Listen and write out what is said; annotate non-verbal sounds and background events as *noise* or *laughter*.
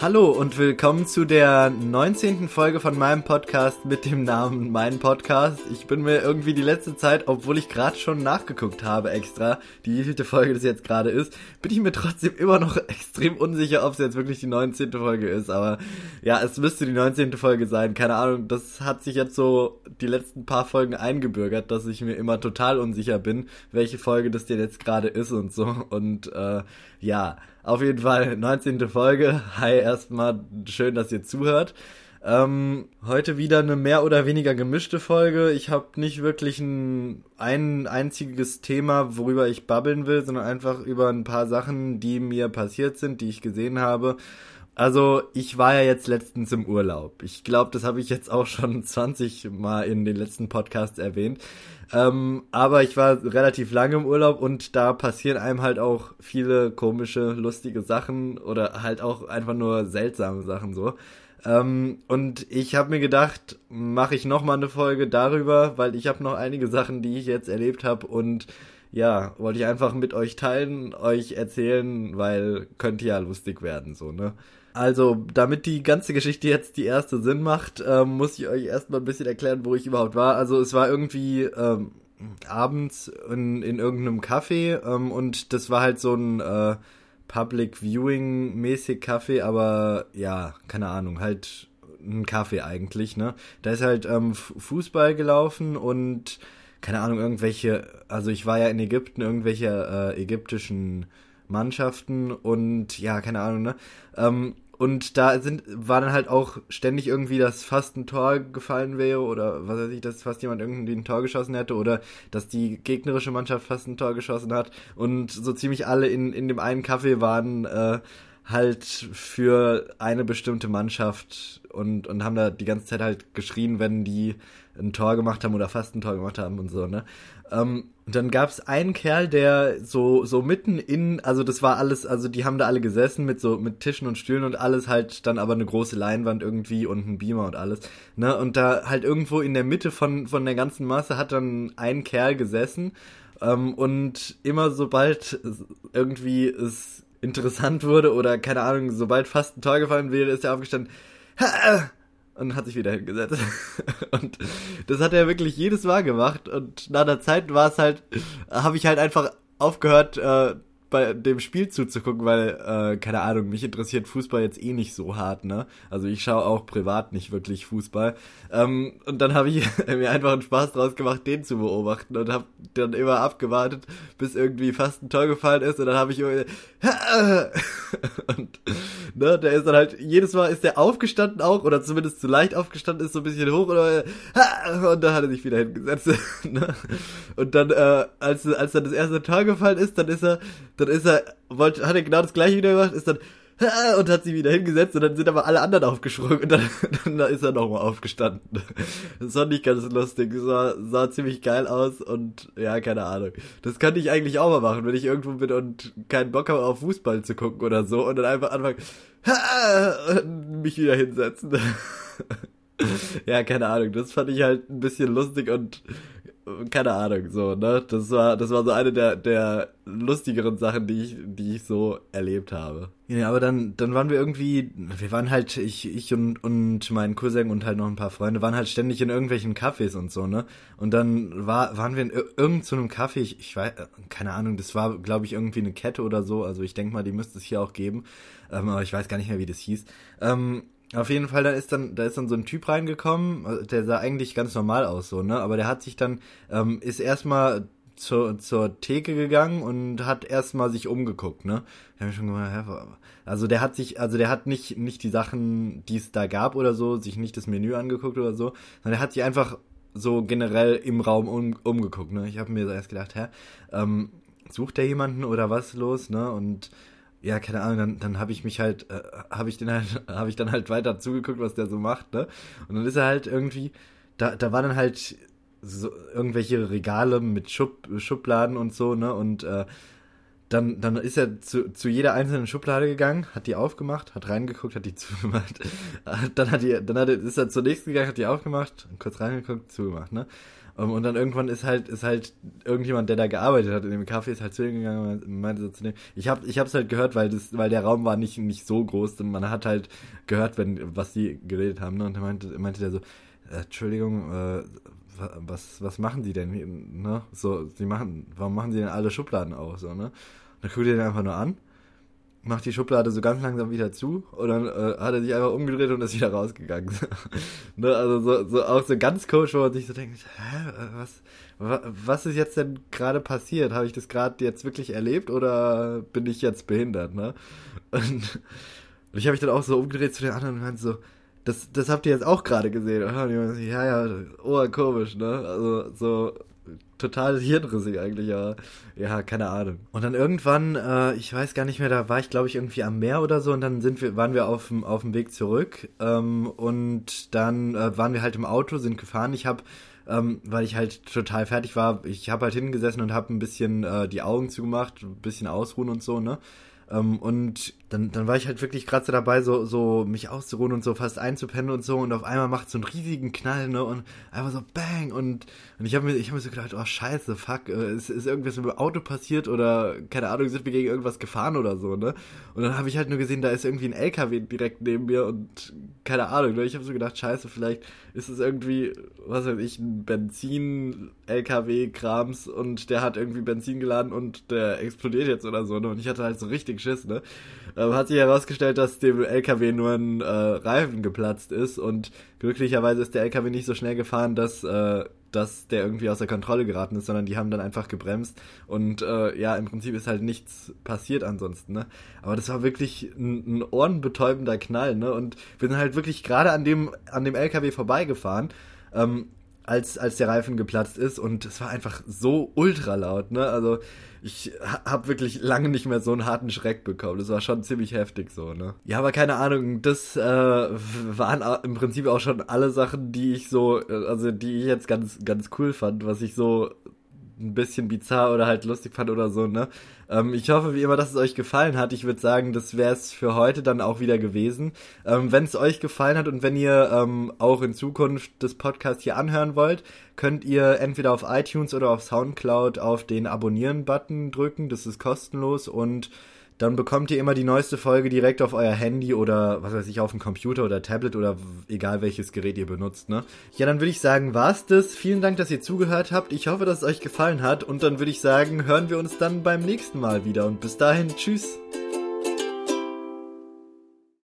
Hallo und willkommen zu der 19. Folge von meinem Podcast mit dem Namen Mein Podcast. Ich bin mir irgendwie die letzte Zeit, obwohl ich gerade schon nachgeguckt habe extra, die wievielte Folge das jetzt gerade ist, bin ich mir trotzdem immer noch *laughs* extrem unsicher, ob es jetzt wirklich die 19. Folge ist. Aber ja, es müsste die 19. Folge sein. Keine Ahnung, das hat sich jetzt so die letzten paar Folgen eingebürgert, dass ich mir immer total unsicher bin, welche Folge das denn jetzt gerade ist und so. Und äh, ja, auf jeden Fall 19. Folge. Hi erstmal, schön, dass ihr zuhört. Ähm, heute wieder eine mehr oder weniger gemischte Folge. Ich habe nicht wirklich ein, ein einziges Thema, worüber ich babbeln will, sondern einfach über ein paar Sachen, die mir passiert sind, die ich gesehen habe. Also, ich war ja jetzt letztens im Urlaub. Ich glaube, das habe ich jetzt auch schon *laughs* 20 Mal in den letzten Podcasts erwähnt. Ähm, aber ich war relativ lange im Urlaub und da passieren einem halt auch viele komische, lustige Sachen oder halt auch einfach nur seltsame Sachen so. Ähm, und ich habe mir gedacht, mache ich noch mal eine Folge darüber, weil ich habe noch einige Sachen, die ich jetzt erlebt habe und ja, wollte ich einfach mit euch teilen, euch erzählen, weil könnte ja lustig werden so, ne? Also, damit die ganze Geschichte jetzt die erste Sinn macht, ähm, muss ich euch erstmal ein bisschen erklären, wo ich überhaupt war. Also, es war irgendwie ähm, abends in, in irgendeinem Café ähm, und das war halt so ein äh, Public Viewing mäßig Café, aber ja, keine Ahnung, halt ein Café eigentlich, ne? Da ist halt ähm, Fußball gelaufen und keine Ahnung, irgendwelche, also ich war ja in Ägypten, irgendwelche äh, ägyptischen Mannschaften und ja, keine Ahnung, ne? Ähm, und da sind, war dann halt auch ständig irgendwie, dass fast ein Tor gefallen wäre oder was weiß ich, dass fast jemand irgendwie ein Tor geschossen hätte oder dass die gegnerische Mannschaft fast ein Tor geschossen hat. Und so ziemlich alle in, in dem einen Kaffee waren äh, halt für eine bestimmte Mannschaft und, und haben da die ganze Zeit halt geschrien, wenn die ein Tor gemacht haben oder fast ein Tor gemacht haben und so, ne? Ähm, und dann gab's einen Kerl, der so so mitten in, also das war alles, also die haben da alle gesessen mit so mit Tischen und Stühlen und alles halt dann aber eine große Leinwand irgendwie und ein Beamer und alles, ne? Und da halt irgendwo in der Mitte von von der ganzen Masse hat dann ein Kerl gesessen ähm, und immer sobald irgendwie es interessant wurde oder keine Ahnung, sobald fast ein Tor gefallen wäre, ist er aufgestanden *laughs* und hat sich wieder hingesetzt. *laughs* und das hat er wirklich jedes Mal gemacht und nach der Zeit war es halt, habe ich halt einfach aufgehört, äh, bei dem Spiel zuzugucken, weil, äh, keine Ahnung, mich interessiert Fußball jetzt eh nicht so hart, ne? Also ich schaue auch privat nicht wirklich Fußball. Ähm, und dann habe ich *laughs* mir einfach einen Spaß draus gemacht, den zu beobachten und habe dann immer abgewartet, bis irgendwie fast ein Tor gefallen ist und dann habe ich immer *laughs* und ne, der ist dann halt, jedes Mal ist der aufgestanden auch, oder zumindest zu leicht aufgestanden, ist so ein bisschen hoch oder *laughs* und dann hat er sich wieder hingesetzt. ne? Und dann, äh, als, als dann das erste Tor gefallen ist, dann ist er dann ist er, wollte, hat er genau das gleiche wieder gemacht, ist dann und hat sie wieder hingesetzt und dann sind aber alle anderen aufgesprungen und dann, *laughs* dann ist er nochmal aufgestanden. Das war nicht ganz lustig, das sah, sah ziemlich geil aus und ja, keine Ahnung. Das könnte ich eigentlich auch mal machen, wenn ich irgendwo bin und keinen Bock habe auf Fußball zu gucken oder so und dann einfach anfangen und mich wieder hinsetzen. *laughs* ja, keine Ahnung, das fand ich halt ein bisschen lustig und keine Ahnung, so, ne? Das war, das war so eine der, der lustigeren Sachen, die ich, die ich so erlebt habe. Ja, aber dann, dann waren wir irgendwie, wir waren halt, ich, ich und, und mein Cousin und halt noch ein paar Freunde waren halt ständig in irgendwelchen Cafés und so, ne? Und dann war, waren wir in irgendeinem so Café, ich, ich weiß, keine Ahnung, das war, glaube ich, irgendwie eine Kette oder so, also ich denke mal, die müsste es hier auch geben, ähm, aber ich weiß gar nicht mehr, wie das hieß. Ähm, auf jeden Fall, da ist dann, da ist dann so ein Typ reingekommen, äh, der sah eigentlich ganz normal aus, so, ne? Aber der hat sich dann, ähm, ist erstmal zur, zur Theke gegangen und hat erstmal sich umgeguckt, ne? Ich hab schon gedacht, also der hat sich, also der hat nicht, nicht die Sachen, die es da gab oder so, sich nicht das Menü angeguckt oder so, sondern der hat sich einfach so generell im Raum um, umgeguckt, ne? Ich habe mir erst gedacht, hä, ähm, sucht der jemanden oder was los, ne? Und ja, keine Ahnung, dann, dann habe ich mich halt, äh, habe ich den halt, *laughs* habe ich dann halt weiter zugeguckt, was der so macht, ne? Und dann ist er halt irgendwie, da, da war dann halt so irgendwelche Regale mit Schub, Schubladen und so, ne? Und äh, dann, dann ist er zu, zu jeder einzelnen Schublade gegangen, hat die aufgemacht, hat reingeguckt, hat die *laughs* zugemacht. Dann hat die, dann hat er, ist er zur nächsten gegangen, hat die aufgemacht, kurz reingeguckt, zugemacht, ne? Und dann irgendwann ist halt, ist halt irgendjemand, der da gearbeitet hat in dem Café, ist halt zu ihm gegangen und meinte so zu dem, ich hab, ich hab's halt gehört, weil das, weil der Raum war nicht, nicht so groß und man hat halt gehört, wenn, was die geredet haben, ne? Und dann meinte, meinte der so, äh, Entschuldigung, äh, was, was machen die denn? Ne? So, sie machen, warum machen sie denn alle Schubladen auf? So, ne? Dann guckt er den einfach nur an, macht die Schublade so ganz langsam wieder zu und dann äh, hat er sich einfach umgedreht und ist wieder rausgegangen. *laughs* ne? Also so, so auch so ganz komisch, wo man sich so denkt, hä, was, was ist jetzt denn gerade passiert? Habe ich das gerade jetzt wirklich erlebt oder bin ich jetzt behindert? Ne? Und, *laughs* und ich habe mich dann auch so umgedreht zu den anderen und meinte so, das, das habt ihr jetzt auch gerade gesehen, oder? Ja, ja, oh, komisch, ne? Also so total hirnrissig eigentlich, aber ja, keine Ahnung. Und dann irgendwann, äh, ich weiß gar nicht mehr, da war ich glaube ich irgendwie am Meer oder so und dann sind wir, waren wir auf dem auf dem Weg zurück ähm, und dann äh, waren wir halt im Auto, sind gefahren. Ich habe ähm, weil ich halt total fertig war. Ich habe halt hingesessen und habe ein bisschen äh, die Augen zugemacht, ein bisschen ausruhen und so, ne? Ähm, und dann, dann war ich halt wirklich gerade so dabei, so, so mich auszuruhen und so fast einzupennen und so. Und auf einmal macht so einen riesigen Knall, ne? Und einfach so bang. Und, und ich habe mir, hab mir so gedacht, oh scheiße, fuck, äh, ist, ist irgendwas mit dem Auto passiert oder, keine Ahnung, sind wir gegen irgendwas gefahren oder so, ne? Und dann habe ich halt nur gesehen, da ist irgendwie ein LKW direkt neben mir und keine Ahnung, ne? Ich habe so gedacht, scheiße, vielleicht ist es irgendwie, was weiß ich, ein Benzin-LKW-Krams und der hat irgendwie Benzin geladen und der explodiert jetzt oder so, ne? Und ich hatte halt so richtig Schiss, ne? Ähm, hat sich herausgestellt, dass dem LKW nur ein äh, Reifen geplatzt ist und glücklicherweise ist der LKW nicht so schnell gefahren, dass, äh, dass der irgendwie außer Kontrolle geraten ist, sondern die haben dann einfach gebremst und äh, ja, im Prinzip ist halt nichts passiert ansonsten, ne? Aber das war wirklich ein, ein ohrenbetäubender Knall, ne? Und wir sind halt wirklich gerade an dem, an dem LKW vorbeigefahren. Ähm, als, als der Reifen geplatzt ist und es war einfach so ultra laut, ne? Also ich habe wirklich lange nicht mehr so einen harten Schreck bekommen. Das war schon ziemlich heftig so, ne? Ja, aber keine Ahnung, das äh, waren im Prinzip auch schon alle Sachen, die ich so, äh, also die ich jetzt ganz, ganz cool fand, was ich so ein bisschen bizarr oder halt lustig fand oder so, ne? Ähm, ich hoffe wie immer, dass es euch gefallen hat. Ich würde sagen, das wäre es für heute dann auch wieder gewesen. Ähm, wenn es euch gefallen hat und wenn ihr ähm, auch in Zukunft das Podcast hier anhören wollt, könnt ihr entweder auf iTunes oder auf Soundcloud auf den Abonnieren-Button drücken. Das ist kostenlos und dann bekommt ihr immer die neueste Folge direkt auf euer Handy oder was weiß ich, auf dem Computer oder Tablet oder egal welches Gerät ihr benutzt, ne? Ja, dann würde ich sagen, war's das. Vielen Dank, dass ihr zugehört habt. Ich hoffe, dass es euch gefallen hat und dann würde ich sagen, hören wir uns dann beim nächsten Mal wieder und bis dahin, tschüss.